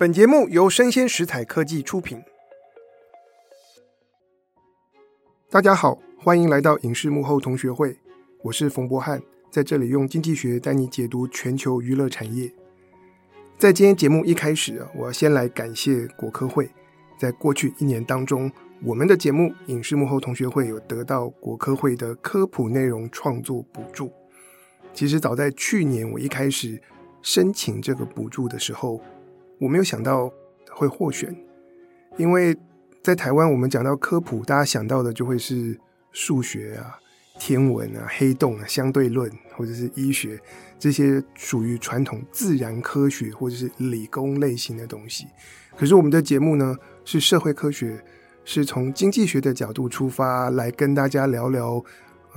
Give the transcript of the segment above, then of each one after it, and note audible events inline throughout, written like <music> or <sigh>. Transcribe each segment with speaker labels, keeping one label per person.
Speaker 1: 本节目由生鲜食材科技出品。大家好，欢迎来到影视幕后同学会，我是冯博翰，在这里用经济学带你解读全球娱乐产业。在今天节目一开始，我要先来感谢国科会，在过去一年当中，我们的节目《影视幕后同学会》有得到国科会的科普内容创作补助。其实早在去年，我一开始申请这个补助的时候，我没有想到会获选，因为在台湾，我们讲到科普，大家想到的就会是数学啊、天文啊、黑洞啊、相对论，或者是医学这些属于传统自然科学或者是理工类型的东西。可是我们的节目呢，是社会科学，是从经济学的角度出发来跟大家聊聊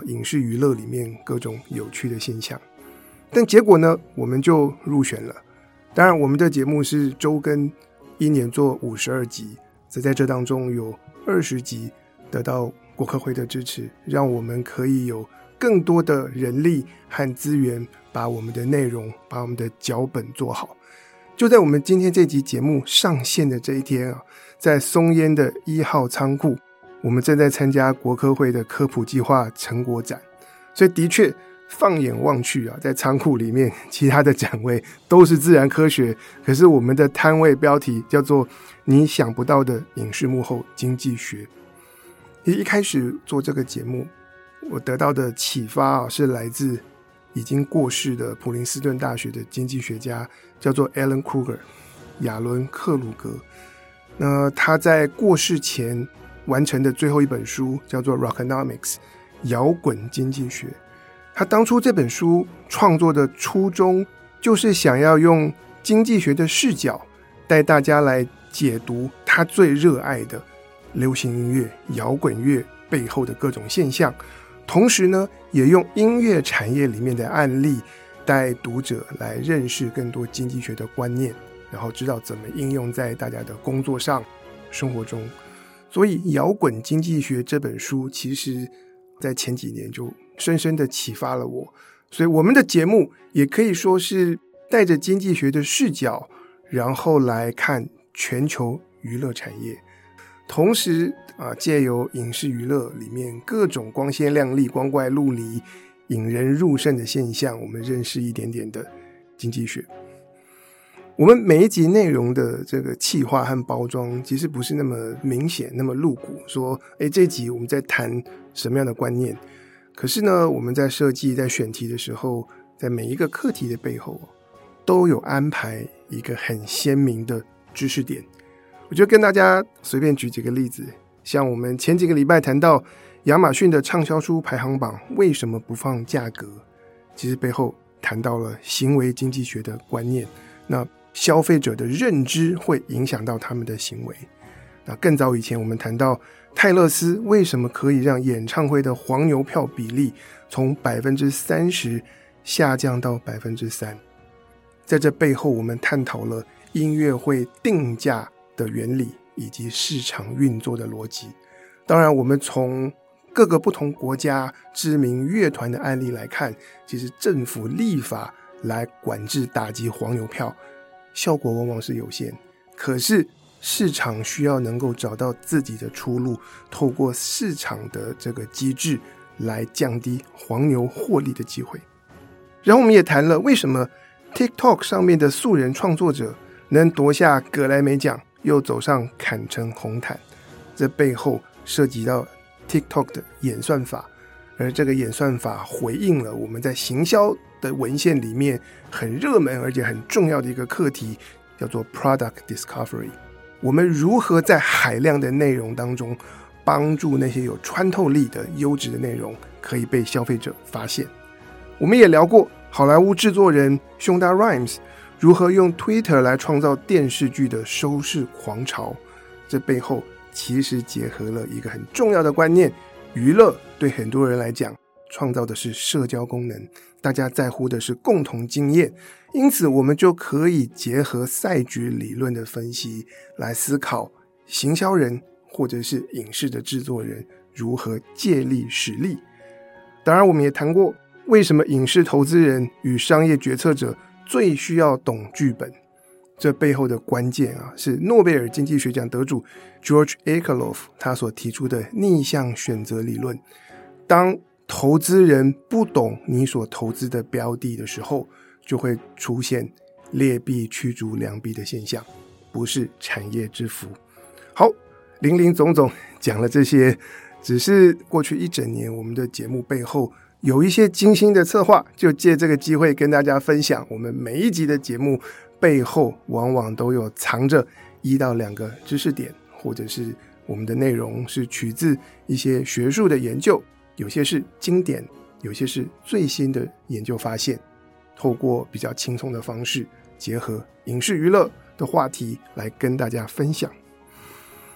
Speaker 1: 影视娱乐里面各种有趣的现象。但结果呢，我们就入选了。当然，我们的节目是周更，一年做五十二集，在在这当中有二十集得到国科会的支持，让我们可以有更多的人力和资源，把我们的内容、把我们的脚本做好。就在我们今天这集节目上线的这一天啊，在松烟的一号仓库，我们正在参加国科会的科普计划成果展，所以的确。放眼望去啊，在仓库里面，其他的展位都是自然科学，可是我们的摊位标题叫做“你想不到的影视幕后经济学”。一一开始做这个节目，我得到的启发啊，是来自已经过世的普林斯顿大学的经济学家，叫做 Alan Kruger 亚伦·克鲁格。那他在过世前完成的最后一本书叫做《Rockonomics》，摇滚经济学。他当初这本书创作的初衷，就是想要用经济学的视角带大家来解读他最热爱的流行音乐、摇滚乐背后的各种现象，同时呢，也用音乐产业里面的案例带读者来认识更多经济学的观念，然后知道怎么应用在大家的工作上、生活中。所以，《摇滚经济学》这本书，其实在前几年就。深深的启发了我，所以我们的节目也可以说是带着经济学的视角，然后来看全球娱乐产业，同时啊，借由影视娱乐里面各种光鲜亮丽、光怪陆离、引人入胜的现象，我们认识一点点的经济学。我们每一集内容的这个气化和包装，其实不是那么明显、那么露骨，说，诶，这集我们在谈什么样的观念？可是呢，我们在设计、在选题的时候，在每一个课题的背后，都有安排一个很鲜明的知识点。我就跟大家随便举几个例子，像我们前几个礼拜谈到亚马逊的畅销书排行榜为什么不放价格，其实背后谈到了行为经济学的观念。那消费者的认知会影响到他们的行为。那更早以前，我们谈到。泰勒斯为什么可以让演唱会的黄牛票比例从百分之三十下降到百分之三？在这背后，我们探讨了音乐会定价的原理以及市场运作的逻辑。当然，我们从各个不同国家知名乐团的案例来看，其实政府立法来管制打击黄牛票，效果往往是有限。可是，市场需要能够找到自己的出路，透过市场的这个机制来降低黄牛获利的机会。然后我们也谈了为什么 TikTok 上面的素人创作者能夺下格莱美奖，又走上坎城红毯，这背后涉及到 TikTok 的演算法，而这个演算法回应了我们在行销的文献里面很热门而且很重要的一个课题，叫做 Product Discovery。我们如何在海量的内容当中，帮助那些有穿透力的优质的内容可以被消费者发现？我们也聊过好莱坞制作人兄达 Rhimes 如何用 Twitter 来创造电视剧的收视狂潮，这背后其实结合了一个很重要的观念：娱乐对很多人来讲，创造的是社交功能，大家在乎的是共同经验。因此，我们就可以结合赛局理论的分析来思考，行销人或者是影视的制作人如何借力使力。当然，我们也谈过为什么影视投资人与商业决策者最需要懂剧本，这背后的关键啊，是诺贝尔经济学奖得主 George Akerlof 他所提出的逆向选择理论。当投资人不懂你所投资的标的的时候，就会出现劣币驱逐良币的现象，不是产业之福。好，林林总总讲了这些，只是过去一整年我们的节目背后有一些精心的策划，就借这个机会跟大家分享。我们每一集的节目背后，往往都有藏着一到两个知识点，或者是我们的内容是取自一些学术的研究。有些是经典，有些是最新的研究发现，透过比较轻松的方式，结合影视娱乐的话题来跟大家分享。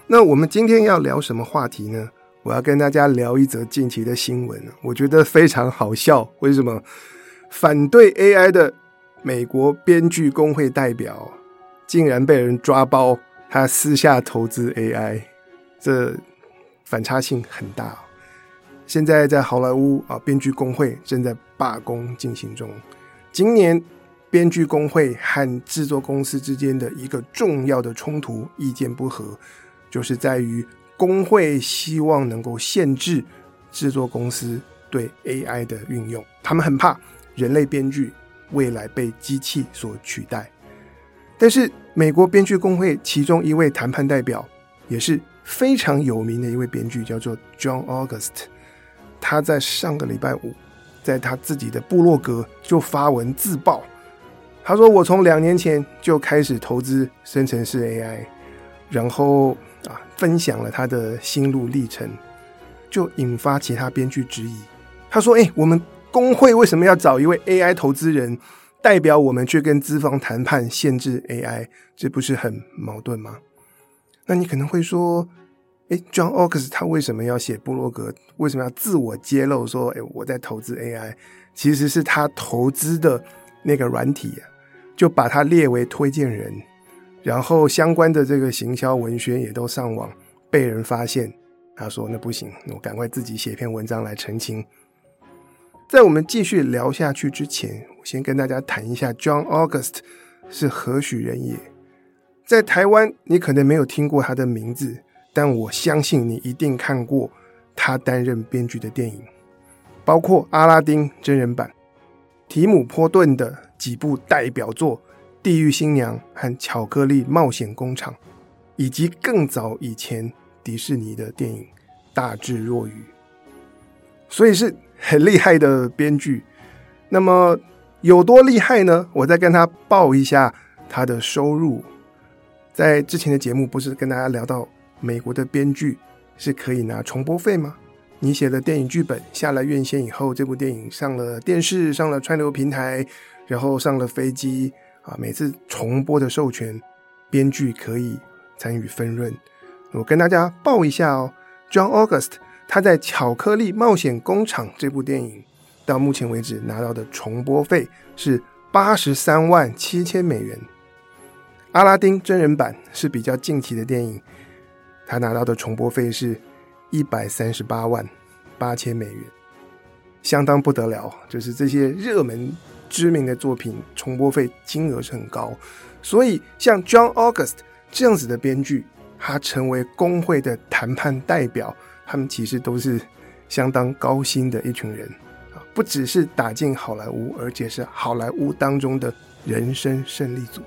Speaker 1: 那我们今天要聊什么话题呢？我要跟大家聊一则近期的新闻，我觉得非常好笑。为什么？反对 AI 的美国编剧工会代表竟然被人抓包，他私下投资 AI，这反差性很大。现在在好莱坞啊，编剧工会正在罢工进行中。今年编剧工会和制作公司之间的一个重要的冲突，意见不合，就是在于工会希望能够限制制作公司对 AI 的运用。他们很怕人类编剧未来被机器所取代。但是美国编剧工会其中一位谈判代表，也是非常有名的一位编剧，叫做 John August。他在上个礼拜五，在他自己的部落格就发文自爆，他说：“我从两年前就开始投资生成式 AI，然后啊，分享了他的心路历程，就引发其他编剧质疑。他说：‘哎，我们工会为什么要找一位 AI 投资人代表我们去跟资方谈判限制 AI？这不是很矛盾吗？’那你可能会说。”哎，John August 他为什么要写布洛格？为什么要自我揭露说，哎，我在投资 AI？其实是他投资的那个软体啊，就把他列为推荐人，然后相关的这个行销文宣也都上网被人发现。他说那不行，我赶快自己写篇文章来澄清。在我们继续聊下去之前，我先跟大家谈一下 John August 是何许人也。在台湾，你可能没有听过他的名字。但我相信你一定看过他担任编剧的电影，包括《阿拉丁》真人版、提姆·波顿的几部代表作《地狱新娘》和《巧克力冒险工厂》，以及更早以前迪士尼的电影《大智若愚》，所以是很厉害的编剧。那么有多厉害呢？我再跟他报一下他的收入。在之前的节目不是跟大家聊到，美国的编剧是可以拿重播费吗？你写的电影剧本下了院线以后，这部电影上了电视，上了串流平台，然后上了飞机啊，每次重播的授权，编剧可以参与分润。我跟大家报一下哦，John August 他在《巧克力冒险工厂》这部电影到目前为止拿到的重播费是八十三万七千美元。阿拉丁真人版是比较近期的电影。他拿到的重播费是一百三十八万八千美元，相当不得了。就是这些热门知名的作品，重播费金额是很高。所以，像 John August 这样子的编剧，他成为工会的谈判代表，他们其实都是相当高薪的一群人啊！不只是打进好莱坞，而且是好莱坞当中的人生胜利组。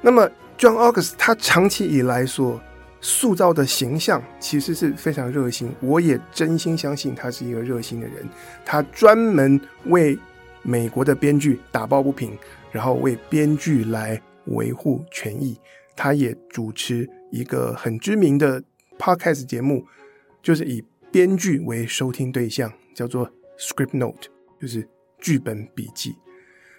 Speaker 1: 那么，John August 他长期以来所塑造的形象其实是非常热心，我也真心相信他是一个热心的人。他专门为美国的编剧打抱不平，然后为编剧来维护权益。他也主持一个很知名的 podcast 节目，就是以编剧为收听对象，叫做 Script Note，就是剧本笔记。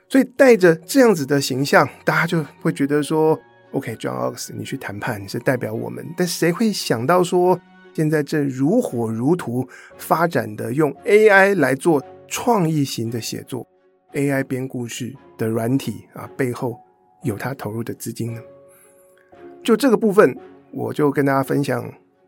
Speaker 1: 所以带着这样子的形象，大家就会觉得说。OK，John Ox，你去谈判，你是代表我们，但谁会想到说，现在正如火如荼发展的用 AI 来做创意型的写作，AI 编故事的软体啊，背后有他投入的资金呢？就这个部分，我就跟大家分享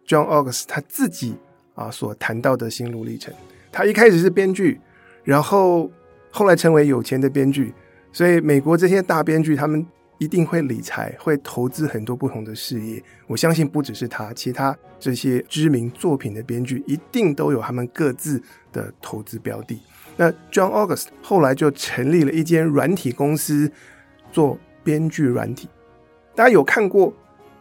Speaker 1: John Ox 他自己啊所谈到的心路历程。他一开始是编剧，然后后来成为有钱的编剧，所以美国这些大编剧他们。一定会理财，会投资很多不同的事业。我相信不只是他，其他这些知名作品的编剧一定都有他们各自的投资标的。那 John August 后来就成立了一间软体公司，做编剧软体。大家有看过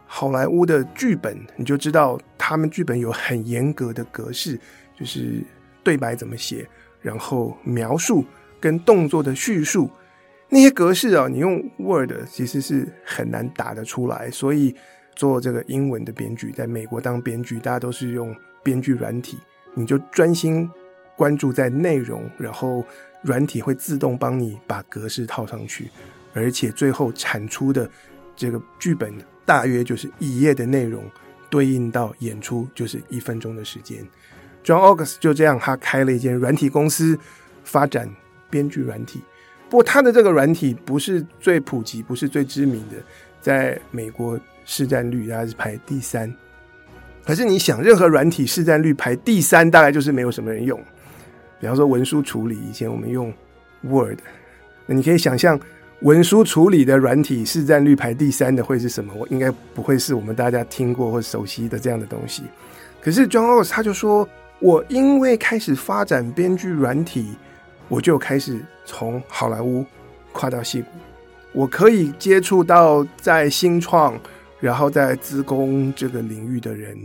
Speaker 1: 好莱坞的剧本，你就知道他们剧本有很严格的格式，就是对白怎么写，然后描述跟动作的叙述。那些格式啊，你用 Word 其实是很难打得出来。所以做这个英文的编剧，在美国当编剧，大家都是用编剧软体，你就专心关注在内容，然后软体会自动帮你把格式套上去，而且最后产出的这个剧本大约就是一页的内容，对应到演出就是一分钟的时间。John August 就这样，他开了一间软体公司，发展编剧软体。不过，他的这个软体不是最普及，不是最知名的，在美国市占率它是排第三。可是你想，任何软体市占率排第三，大概就是没有什么人用。比方说文书处理，以前我们用 Word，那你可以想象文书处理的软体市占率排第三的会是什么？我应该不会是我们大家听过或熟悉的这样的东西。可是 John o s 他就说，我因为开始发展编剧软体。我就开始从好莱坞跨到矽谷，我可以接触到在新创，然后在资工这个领域的人，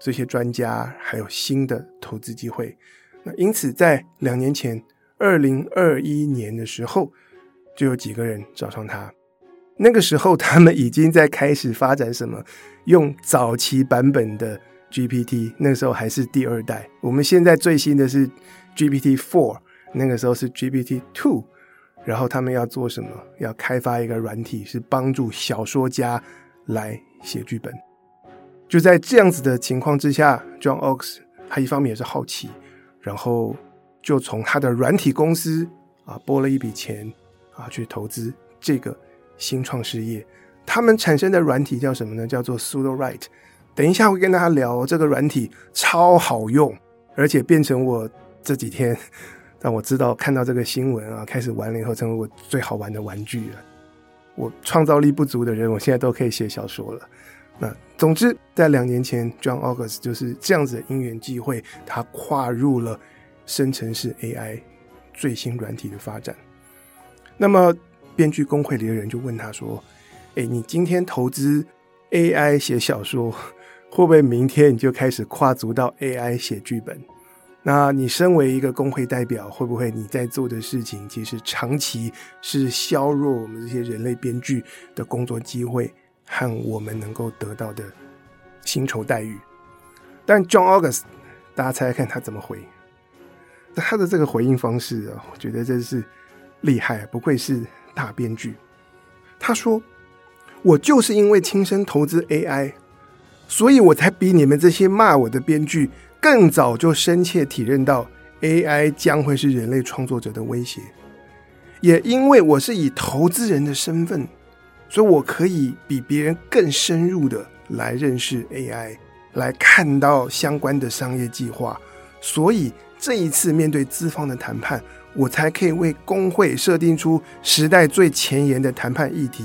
Speaker 1: 这些专家，还有新的投资机会。那因此，在两年前，二零二一年的时候，就有几个人找上他。那个时候，他们已经在开始发展什么，用早期版本的 GPT，那时候还是第二代。我们现在最新的是 GPT Four。那个时候是 GPT Two，然后他们要做什么？要开发一个软体，是帮助小说家来写剧本。就在这样子的情况之下，John August 他一方面也是好奇，然后就从他的软体公司啊拨了一笔钱啊去投资这个新创事业。他们产生的软体叫什么呢？叫做 Sudowrite。等一下会跟大家聊这个软体，超好用，而且变成我这几天。让我知道，看到这个新闻啊，开始玩了以后，成为我最好玩的玩具了。我创造力不足的人，我现在都可以写小说了。那总之，在两年前，John August 就是这样子的因缘际会，他跨入了生成式 AI 最新软体的发展。那么，编剧工会里的人就问他说：“诶，你今天投资 AI 写小说，会不会明天你就开始跨足到 AI 写剧本？”那你身为一个工会代表，会不会你在做的事情，其实长期是削弱我们这些人类编剧的工作机会和我们能够得到的薪酬待遇？但 John August，大家猜猜看他怎么回？他的这个回应方式啊，我觉得真是厉害，不愧是大编剧。他说：“我就是因为亲身投资 AI，所以我才比你们这些骂我的编剧。”更早就深切体认到 AI 将会是人类创作者的威胁，也因为我是以投资人的身份，所以我可以比别人更深入的来认识 AI，来看到相关的商业计划。所以这一次面对资方的谈判，我才可以为工会设定出时代最前沿的谈判议题。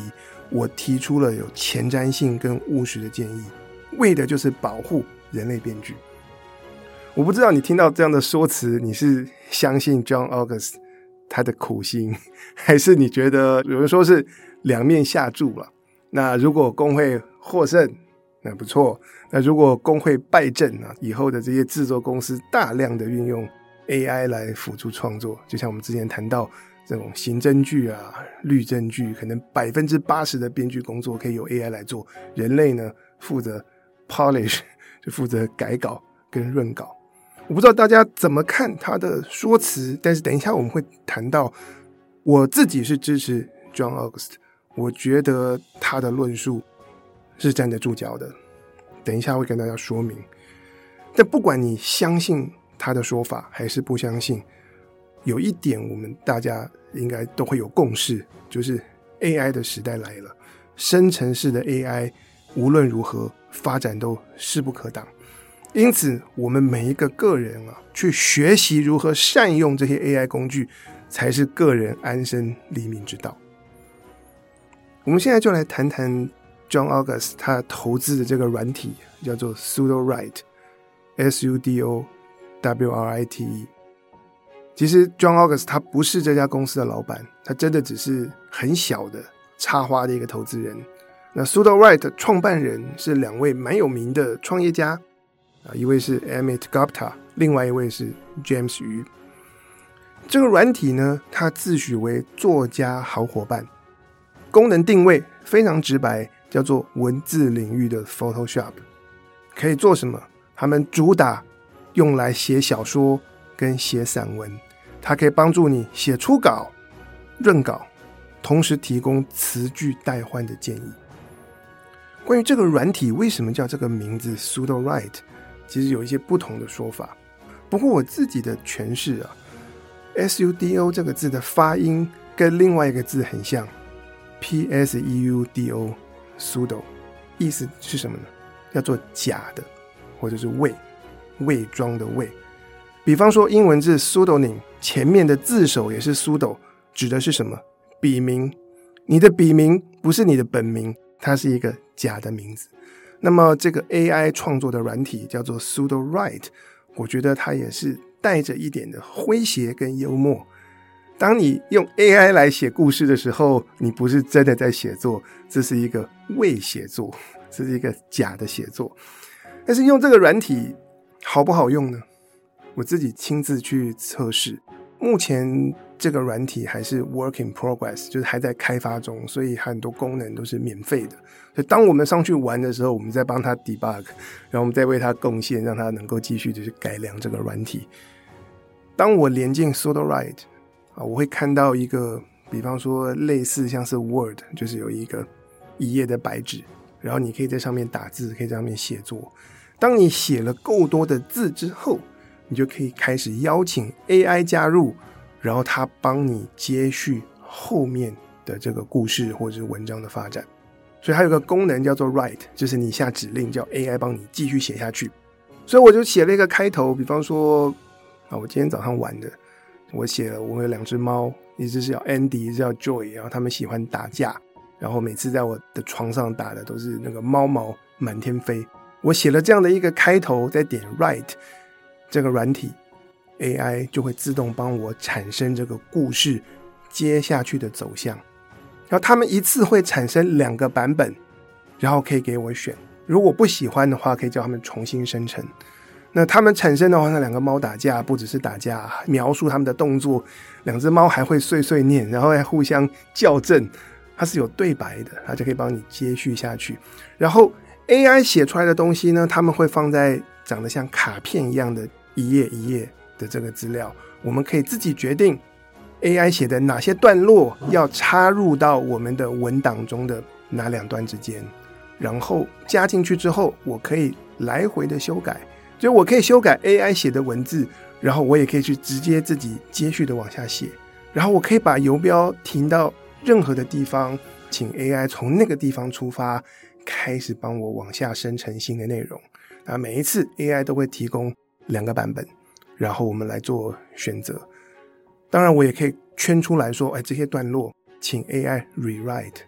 Speaker 1: 我提出了有前瞻性跟务实的建议，为的就是保护人类编剧。我不知道你听到这样的说辞，你是相信 John August 他的苦心，<laughs> 还是你觉得有人说是两面下注了？那如果工会获胜，那不错；那如果工会败阵啊，以后的这些制作公司大量的运用 AI 来辅助创作，就像我们之前谈到这种刑侦剧啊、律政剧，可能百分之八十的编剧工作可以由 AI 来做，人类呢负责 polish，就负责改稿跟润稿。我不知道大家怎么看他的说辞，但是等一下我们会谈到，我自己是支持 John August，我觉得他的论述是站得住脚的。等一下会跟大家说明。但不管你相信他的说法还是不相信，有一点我们大家应该都会有共识，就是 AI 的时代来了，生成式的 AI 无论如何发展都势不可挡。因此，我们每一个个人啊，去学习如何善用这些 AI 工具，才是个人安身立命之道。我们现在就来谈谈 John August 他投资的这个软体，叫做 Sudowrite，S U D O W R I T E。其实 John August 他不是这家公司的老板，他真的只是很小的插花的一个投资人。那 Sudowrite 创办人是两位蛮有名的创业家啊，一位是 Amit Gupta，另外一位是 James Yu。这个软体呢，它自诩为作家好伙伴，功能定位非常直白，叫做文字领域的 Photoshop。可以做什么？他们主打用来写小说跟写散文。它可以帮助你写初稿、润稿，同时提供词句代换的建议。关于这个软体为什么叫这个名字 Sudowrite，其实有一些不同的说法。不过我自己的诠释啊，S-U-D-O 这个字的发音跟另外一个字很像，P-S-E-U-D-O，Sudo，意思是什么呢？叫做假的，或者是伪伪装的伪。比方说英文字 pseudonym 前面的字首也是 sudo，指的是什么？笔名。你的笔名不是你的本名，它是一个假的名字。那么这个 AI 创作的软体叫做 Sudowrite，我觉得它也是带着一点的诙谐跟幽默。当你用 AI 来写故事的时候，你不是真的在写作，这是一个伪写作，这是一个假的写作。但是用这个软体好不好用呢？我自己亲自去测试，目前这个软体还是 work in progress，就是还在开发中，所以很多功能都是免费的。所以当我们上去玩的时候，我们再帮他 debug，然后我们再为他贡献，让他能够继续就是改良这个软体。当我连进 Sudowrite 啊，我会看到一个，比方说类似像是 Word，就是有一个一页的白纸，然后你可以在上面打字，可以在上面写作。当你写了够多的字之后，你就可以开始邀请 AI 加入，然后它帮你接续后面的这个故事或者是文章的发展。所以它有个功能叫做 Write，就是你下指令叫 AI 帮你继续写下去。所以我就写了一个开头，比方说啊，我今天早上玩的，我写了我有两只猫，一只叫 Andy，一只叫 Joy，然后他们喜欢打架，然后每次在我的床上打的都是那个猫毛满天飞。我写了这样的一个开头，再点 Write。这个软体 AI 就会自动帮我产生这个故事接下去的走向，然后他们一次会产生两个版本，然后可以给我选。如果不喜欢的话，可以叫他们重新生成。那他们产生的话，那两个猫打架不只是打架，描述他们的动作，两只猫还会碎碎念，然后还互相校正，它是有对白的，它就可以帮你接续下去。然后 AI 写出来的东西呢，他们会放在长得像卡片一样的。一页一页的这个资料，我们可以自己决定 AI 写的哪些段落要插入到我们的文档中的哪两段之间，然后加进去之后，我可以来回的修改，就我可以修改 AI 写的文字，然后我也可以去直接自己接续的往下写，然后我可以把游标停到任何的地方，请 AI 从那个地方出发，开始帮我往下生成新的内容。啊，每一次 AI 都会提供。两个版本，然后我们来做选择。当然，我也可以圈出来说，哎，这些段落请 AI rewrite。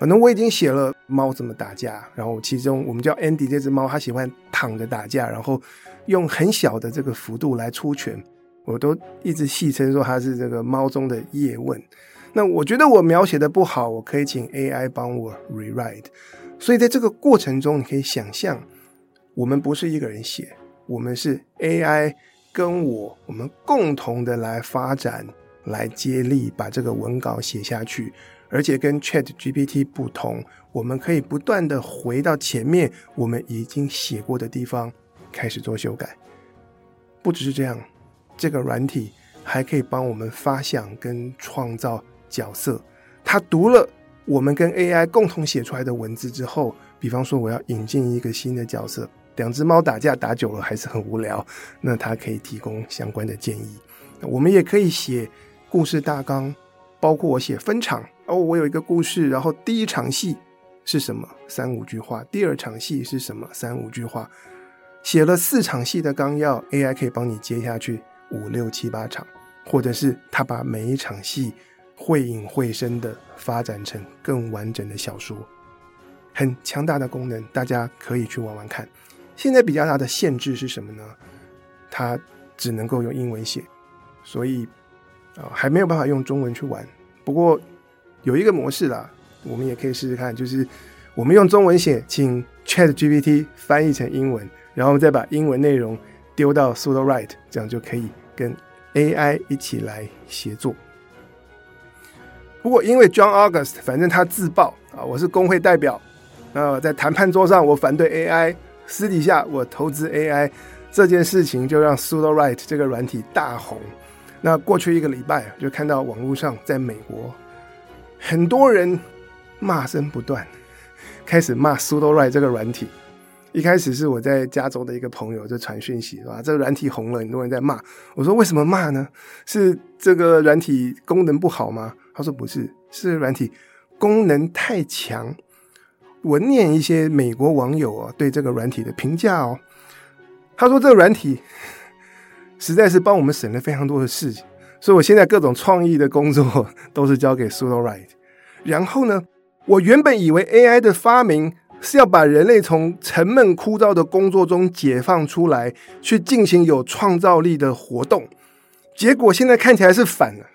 Speaker 1: 反正我已经写了猫怎么打架，然后其中我们叫 Andy 这只猫，它喜欢躺着打架，然后用很小的这个幅度来出拳。我都一直戏称说它是这个猫中的叶问。那我觉得我描写的不好，我可以请 AI 帮我 rewrite。所以在这个过程中，你可以想象，我们不是一个人写。我们是 AI 跟我，我们共同的来发展，来接力把这个文稿写下去，而且跟 ChatGPT 不同，我们可以不断的回到前面我们已经写过的地方开始做修改。不只是这样，这个软体还可以帮我们发想跟创造角色。它读了我们跟 AI 共同写出来的文字之后，比方说我要引进一个新的角色。两只猫打架打久了还是很无聊，那它可以提供相关的建议。我们也可以写故事大纲，包括我写分场哦，我有一个故事，然后第一场戏是什么？三五句话。第二场戏是什么？三五句话。写了四场戏的纲要，AI 可以帮你接下去五六七八场，或者是他把每一场戏会影会声的发展成更完整的小说，很强大的功能，大家可以去玩玩看。现在比较大的限制是什么呢？它只能够用英文写，所以啊、还没有办法用中文去玩。不过有一个模式啦，我们也可以试试看，就是我们用中文写，请 ChatGPT 翻译成英文，然后再把英文内容丢到 Sudowrite，这样就可以跟 AI 一起来协作。不过因为 John August，反正他自曝啊，我是工会代表，啊，在谈判桌上我反对 AI，私底下我投资 AI，这件事情就让 Sudowrite 这个软体大红。那过去一个礼拜，就看到网络上在美国很多人骂声不断，开始骂 Sudowrite 这个软体。一开始是我在加州的一个朋友就传讯息，是吧？这个软体红了，很多人在骂。我说为什么骂呢？是这个软体功能不好吗？他说不是，是软体功能太强。我念一些美国网友啊对这个软体的评价哦。他说这个软体 <laughs> 实在是帮我们省了非常多的事情，所以我现在各种创意的工作都是交给 Sudowrite。然后呢，我原本以为 AI 的发明。是要把人类从沉闷枯燥的工作中解放出来，去进行有创造力的活动。结果现在看起来是反了，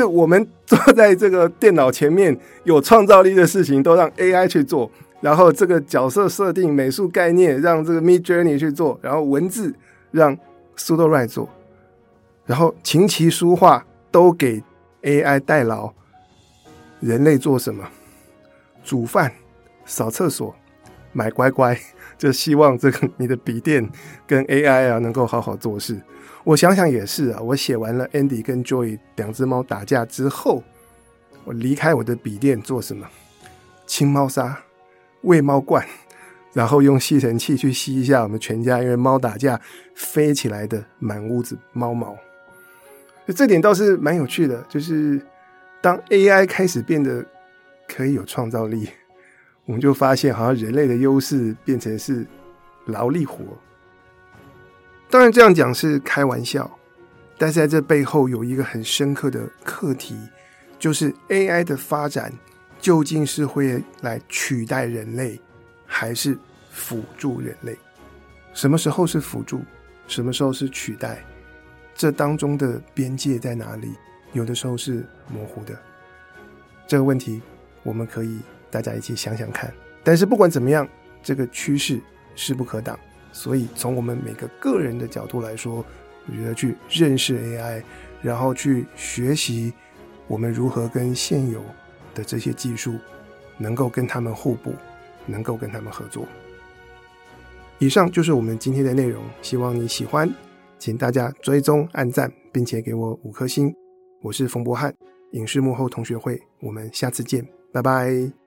Speaker 1: 是我们坐在这个电脑前面有创造力的事情都让 AI 去做，然后这个角色设定、美术概念让这个 Midjourney 去做，然后文字让 Sudowrite 做，然后琴棋书画都给 AI 代劳。人类做什么？煮饭。扫厕所，买乖乖，就希望这个你的笔电跟 AI 啊能够好好做事。我想想也是啊，我写完了 Andy 跟 Joy 两只猫打架之后，我离开我的笔电做什么？清猫砂，喂猫罐，然后用吸尘器去吸一下我们全家因为猫打架飞起来的满屋子猫毛。这点倒是蛮有趣的，就是当 AI 开始变得可以有创造力。我们就发现，好像人类的优势变成是劳力活。当然，这样讲是开玩笑，但是在这背后有一个很深刻的课题，就是 AI 的发展究竟是会来取代人类，还是辅助人类？什么时候是辅助？什么时候是取代？这当中的边界在哪里？有的时候是模糊的。这个问题，我们可以。大家一起想想看，但是不管怎么样，这个趋势势不可挡。所以从我们每个个人的角度来说，我觉得去认识 AI，然后去学习我们如何跟现有的这些技术能够跟他们互补，能够跟他们合作。以上就是我们今天的内容，希望你喜欢，请大家追踪、按赞，并且给我五颗星。我是冯博翰，影视幕后同学会，我们下次见，拜拜。